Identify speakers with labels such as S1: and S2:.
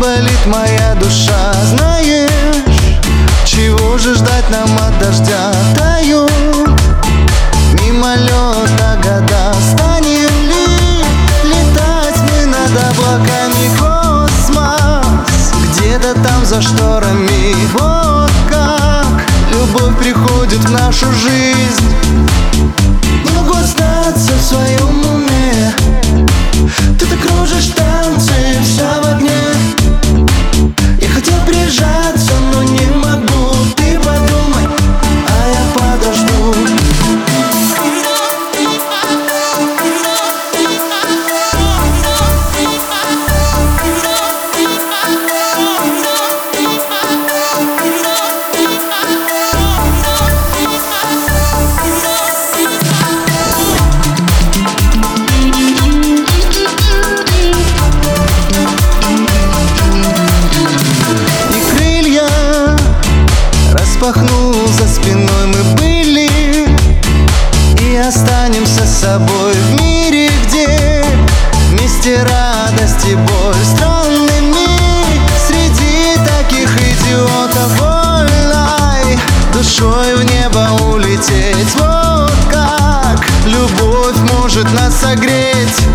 S1: болит моя душа. Знаешь, чего же ждать нам от дождя? Таю мимолетно года. Станем ли летать мы над облаками? Космос где-то там за шторами. Вот как любовь приходит в нашу жизнь тобой в мире, где вместе радости и боль странный мир среди таких идиотов вольной душой в небо улететь. Вот как любовь может нас согреть.